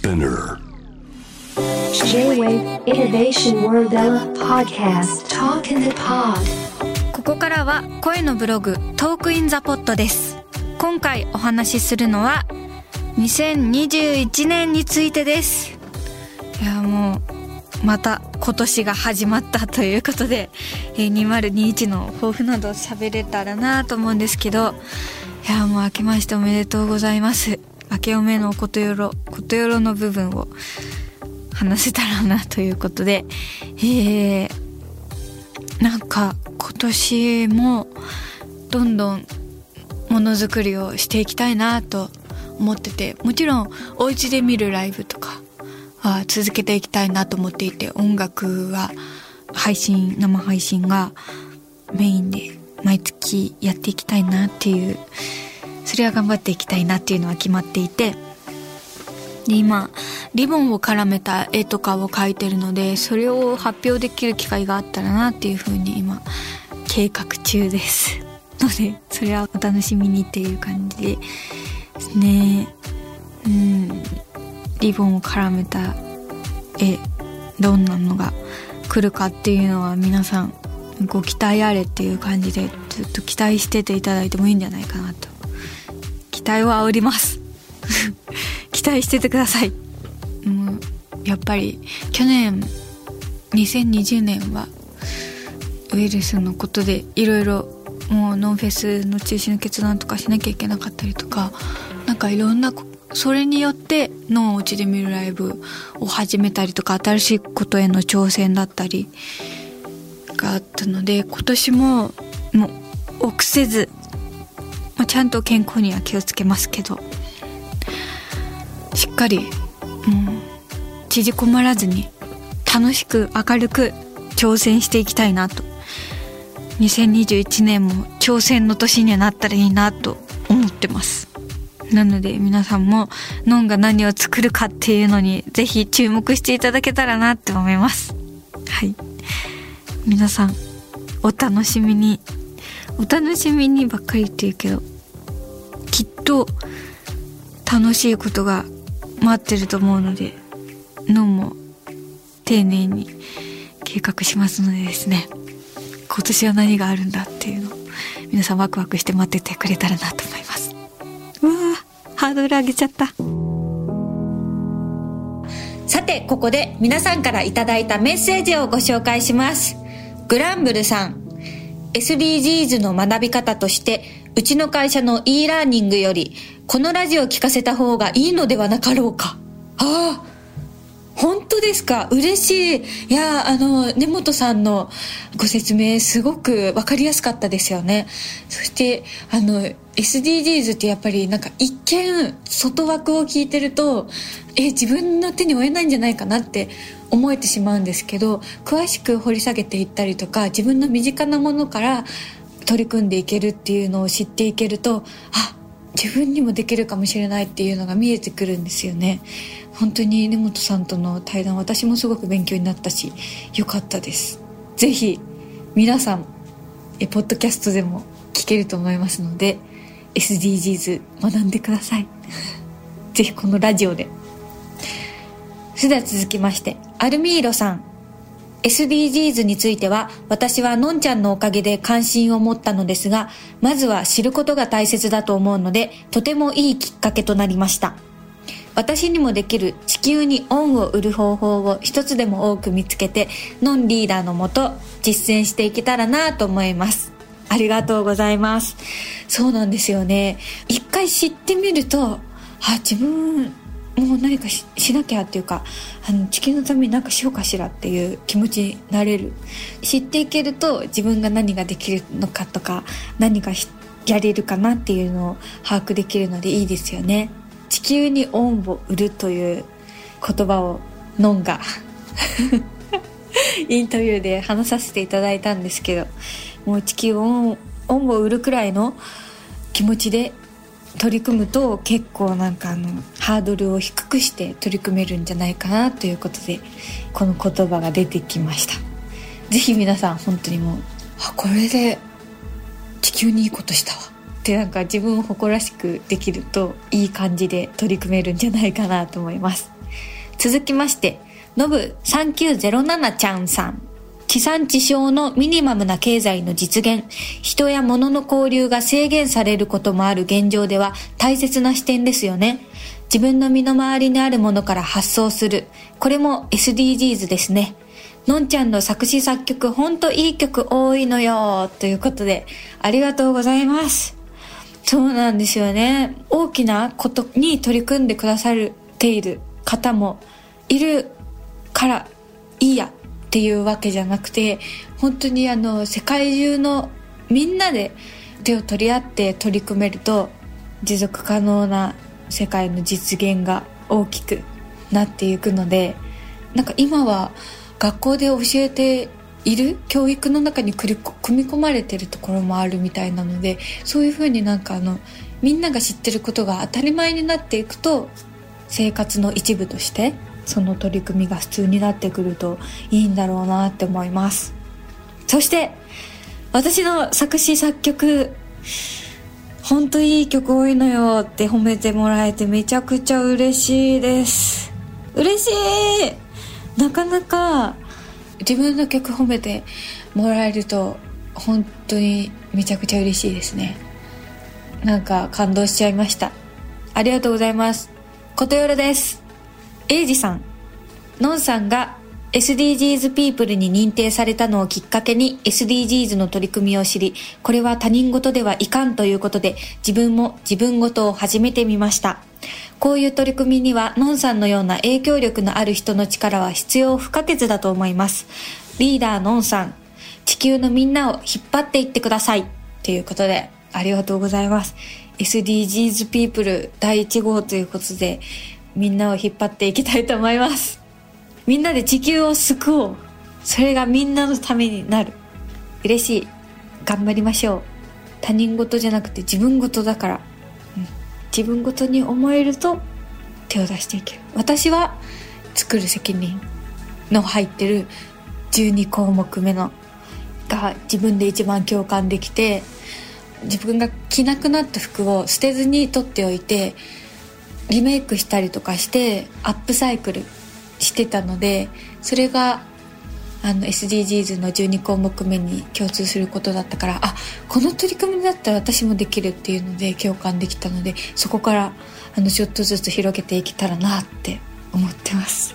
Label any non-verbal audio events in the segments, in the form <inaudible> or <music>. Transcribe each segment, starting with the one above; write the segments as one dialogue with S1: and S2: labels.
S1: Spinner.
S2: J-Wave Innovation World Podcast. Talk in the Pod.
S3: ここからは声のブログトークインザポットです。今回お話しするのは2021年についてです。いやもうまた今年が始まったということで、えー2021の抱負など喋れたらなと思うんですけどいやもう明けましておめでとうございます明けおめのことよろことよろの部分を話せたらなということでえー、なんか今年もどんどんものづくりをしていきたいなと思っててもちろんお家で見るライブとかは続けていきたいなと思っていて音楽は配信生配信がメインで毎月やっていきたいなっていうそれは頑張っていきたいなっていうのは決まっていて。で今リボンを絡めた絵とかを描いてるのでそれを発表できる機会があったらなっていうふうに今計画中です。<laughs> のでそれはお楽しみにっていう感じですね。うん。リボンを絡めた絵どんなのが来るかっていうのは皆さんご期待あれっていう感じでずっと期待してていただいてもいいんじゃないかなと期待を煽ります。<laughs> 期待しててください。もうやっぱり去年2020年はウイルスのことでいろいろもうノンフェスの中止の決断とかしなきゃいけなかったりとかなんかいろんなそれによってノンお家で見るライブを始めたりとか新しいことへの挑戦だったりがあったので今年ももう臆せずまあちゃんと健康には気をつけますけどしっかりもう縮こまらずに楽しく明るく挑戦していきたいなと。2021年も挑戦の年にはなったらいいなと思ってます。なので皆さんもノンが何を作るかっていうのにぜひ注目していただけたらなって思います。はい。皆さんお楽しみに。お楽しみにばっかりって言うけどと楽しいことが待ってると思うのでノンも丁寧に計画しますのでですね今年は何があるんだっていうのを皆さんワクワクして待っててくれたらなと思いますうわーハードル上げちゃった
S4: さて、ここで皆さんからいただいたメッセージをご紹介します。グランブルさん。SDGs の学び方として、うちの会社の e ラーニングより、このラジオを聞かせた方がいいのではなかろうか。ああ、本当ですか？嬉しい。いや、あの、根本さんのご説明すごくわかりやすかったですよね。そして、あの、SDGs ってやっぱりなんか一見外枠を聞いてると、え、自分の手に負えないんじゃないかなって思えてしまうんですけど、詳しく掘り下げていったりとか、自分の身近なものから取り組んでいけるっていうのを知っていけると、あ、自分にもできるかもしれないっていうのが見えてくるんですよね。本当に根本さんとの対談私もすごく勉強になったしよかったです。ぜひ皆さんえポッドキャストでも聞けると思いますので SDGs 学んでください。<laughs> ぜひこのラジオで。それでは続きましてアルミーロさん。SDGs については私はのんちゃんのおかげで関心を持ったのですがまずは知ることが大切だと思うのでとてもいいきっかけとなりました。私にもできる地球に恩を売る方法を一つでも多く見つけてノンリーダーのもと実践していけたらなと思います。ありがとうございます。そうなんですよね。一回知ってみるとあ自分もう何かしなきゃっていうかあの地球のために何かしようかしらっていう気持ちになれる。知っていけると自分が何ができるのかとか何がやれるかなっていうのを把握できるのでいいですよね。地球に恩を売るという言葉をノンが <laughs> インタビューで話させていただいたんですけどもう地球恩恩を売るくらいの気持ちで取り組むと結構なんかあのハードルを低くして取り組めるんじゃないかなということでこの言葉が出てきました。ぜひ皆さん本当にもうあこれで地球にいいことしたわってなんか自分を誇らしくできるといい感じで取り組めるんじゃないかなと思います。続きましてノブ3907ちゃんさん。地産地消のミニマムな経済の実現、人や物の交流が制限されることもある現状では大切な視点ですよね。自分の身の回りにあるものから発想する。これも SDGs ですね。のんちゃんの作詞作曲、ほんといい曲多いのよ。ということで、ありがとうございます。そうなんですよね。大きなことに取り組んでくださっている方もいるからいいやっていうわけじゃなくて本当にあの世界中のみんなで手を取り合って取り組めると持続可能な世界の実現が大きくなっていくのでなんか今は学校で教えている教育の中に組み込まれてるところもあるみたいなのでそういうふうになんかあのみんなが知ってることが当たり前になっていくと生活の一部としてその取り組みが普通になってくるといいんだろうなって思います。そして私の作詞作曲ほんといい曲多いのよって褒めてもらえてめちゃくちゃ嬉しいです。嬉しい。なかなか自分の曲褒めてもらえると本当にめちゃくちゃ嬉しいですね。なんか感動しちゃいました。ありがとうございます。ことよろです。エイジさん、ノンさんが SDGs ピープルに認定されたのをきっかけに SDGs の取り組みを知り、これは他人事ではいかんということで、自分も自分事を始めてみました。こういう取り組みには、ノンさんのような影響力のある人の力は必要不可欠だと思います。リーダーノンさん、地球のみんなを引っ張っていってください。ということで、ありがとうございます。SDGs ピープル第1号ということで、みんなを引っ張っていきたいと思います。みんなで地球を救おう。それがみんなのためになる。嬉しい。頑張りましょう。他人事じゃなくて自分事だから、うん、自分事に思えると手を出していける。私は作る責任の入ってる12項目目のが自分で一番共感できて自分が着なくなった服を捨てずに取っておいてリメイクしたりとかしてアップサイクルしてたのでそれがあの SDGs の12項目目に共通することだったからあこの取り組みだったら私もできるっていうので共感できたのでそこからあのちょっとずつ広げていけたらなって思ってます。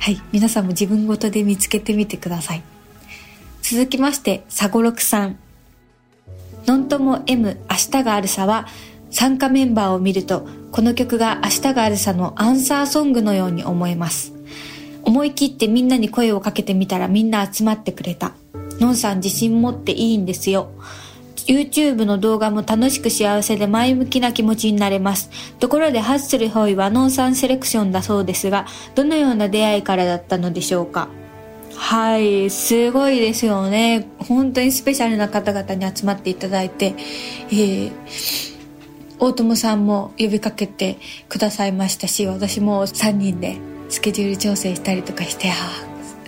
S4: はい。皆さんも自分ごとで見つけてみてください。続きましてサゴロクさんノントモ M 明日があるさは参加メンバーを見るとこの曲が明日があるさのアンサーソングのように思えます。思い切ってみんなに声をかけてみたらみんな集まってくれた。のんさん自信持っていいんですよ。YouTube の動画も楽しく幸せで前向きな気持ちになれます。ところでハッスルホイはノンさんセレクションだそうですが、どのような出会いからだったのでしょうかはい、すごいですよね。本当にスペシャルな方々に集まっていただいて、えー大友さんも呼びかけてくださいましたし私も3人でスケジュール調整したりとかしてあ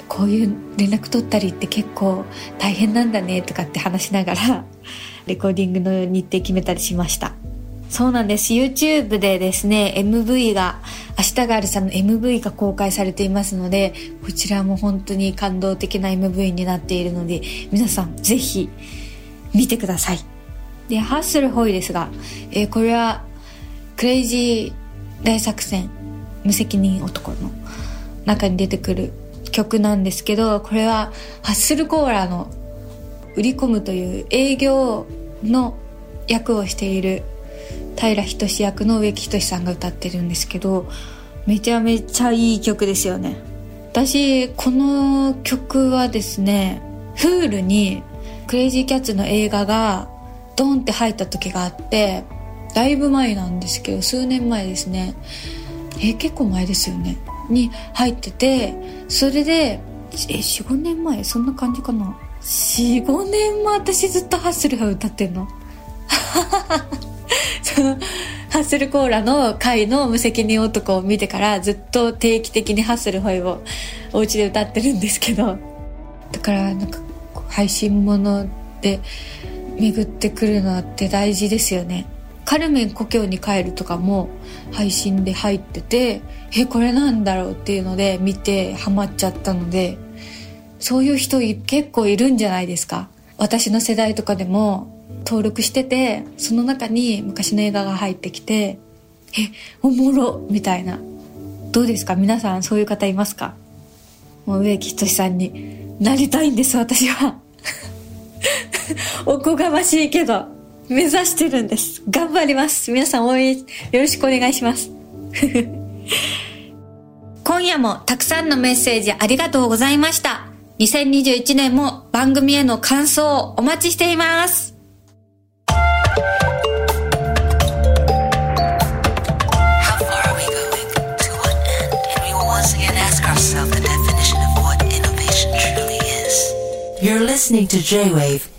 S4: こういう連絡取ったりって結構大変なんだねとかって話しながら <laughs> レコーディングの日程決めたりしました。そうなんです。YouTube でですね MV が明日があるさんの MV が公開されていますのでこちらも本当に感動的な MV になっているので皆さんぜひ見てください。で、ハッスルホイですが、えー、これは、クレイジー大作戦、無責任男の中に出てくる曲なんですけど、これは、ハッスルコーラの売り込むという営業の役をしている平仁役の植木仁さんが歌ってるんですけど、めちゃめちゃいい曲ですよね。私、この曲はですね、フールにクレイジーキャッツの映画がドンって入った時があってだいぶ前なんですけど数年前ですね。え結構前ですよね。に入っててそれでえ45年前？そんな感じかな？45年も私ずっとハッスルが歌ってんの。<laughs> そのハッスルコーラの回の無責任男を見てからずっと定期的にハッスルホイをお家で歌ってるんですけど。だからなんか配信もので巡ってくるのって大事ですよね。カルメン故郷に帰るとかも配信で入っててえこれなんだろうっていうので見てハマっちゃったのでそういう人結構いるんじゃないですか。私の世代とかでも登録しててその中に昔の映画が入ってきてえおもろみたいな。どうですか？皆さんそういう方いますか？もう植木仁さんになりたいんです私は。<laughs> おこがましいけど、目指してるんです。頑張ります。皆さん応援、よろしくお願いします。<laughs> 今夜もたくさんのメッセージありがとうございました。2021年も番組への感想をお待ちしています。
S1: J-Wave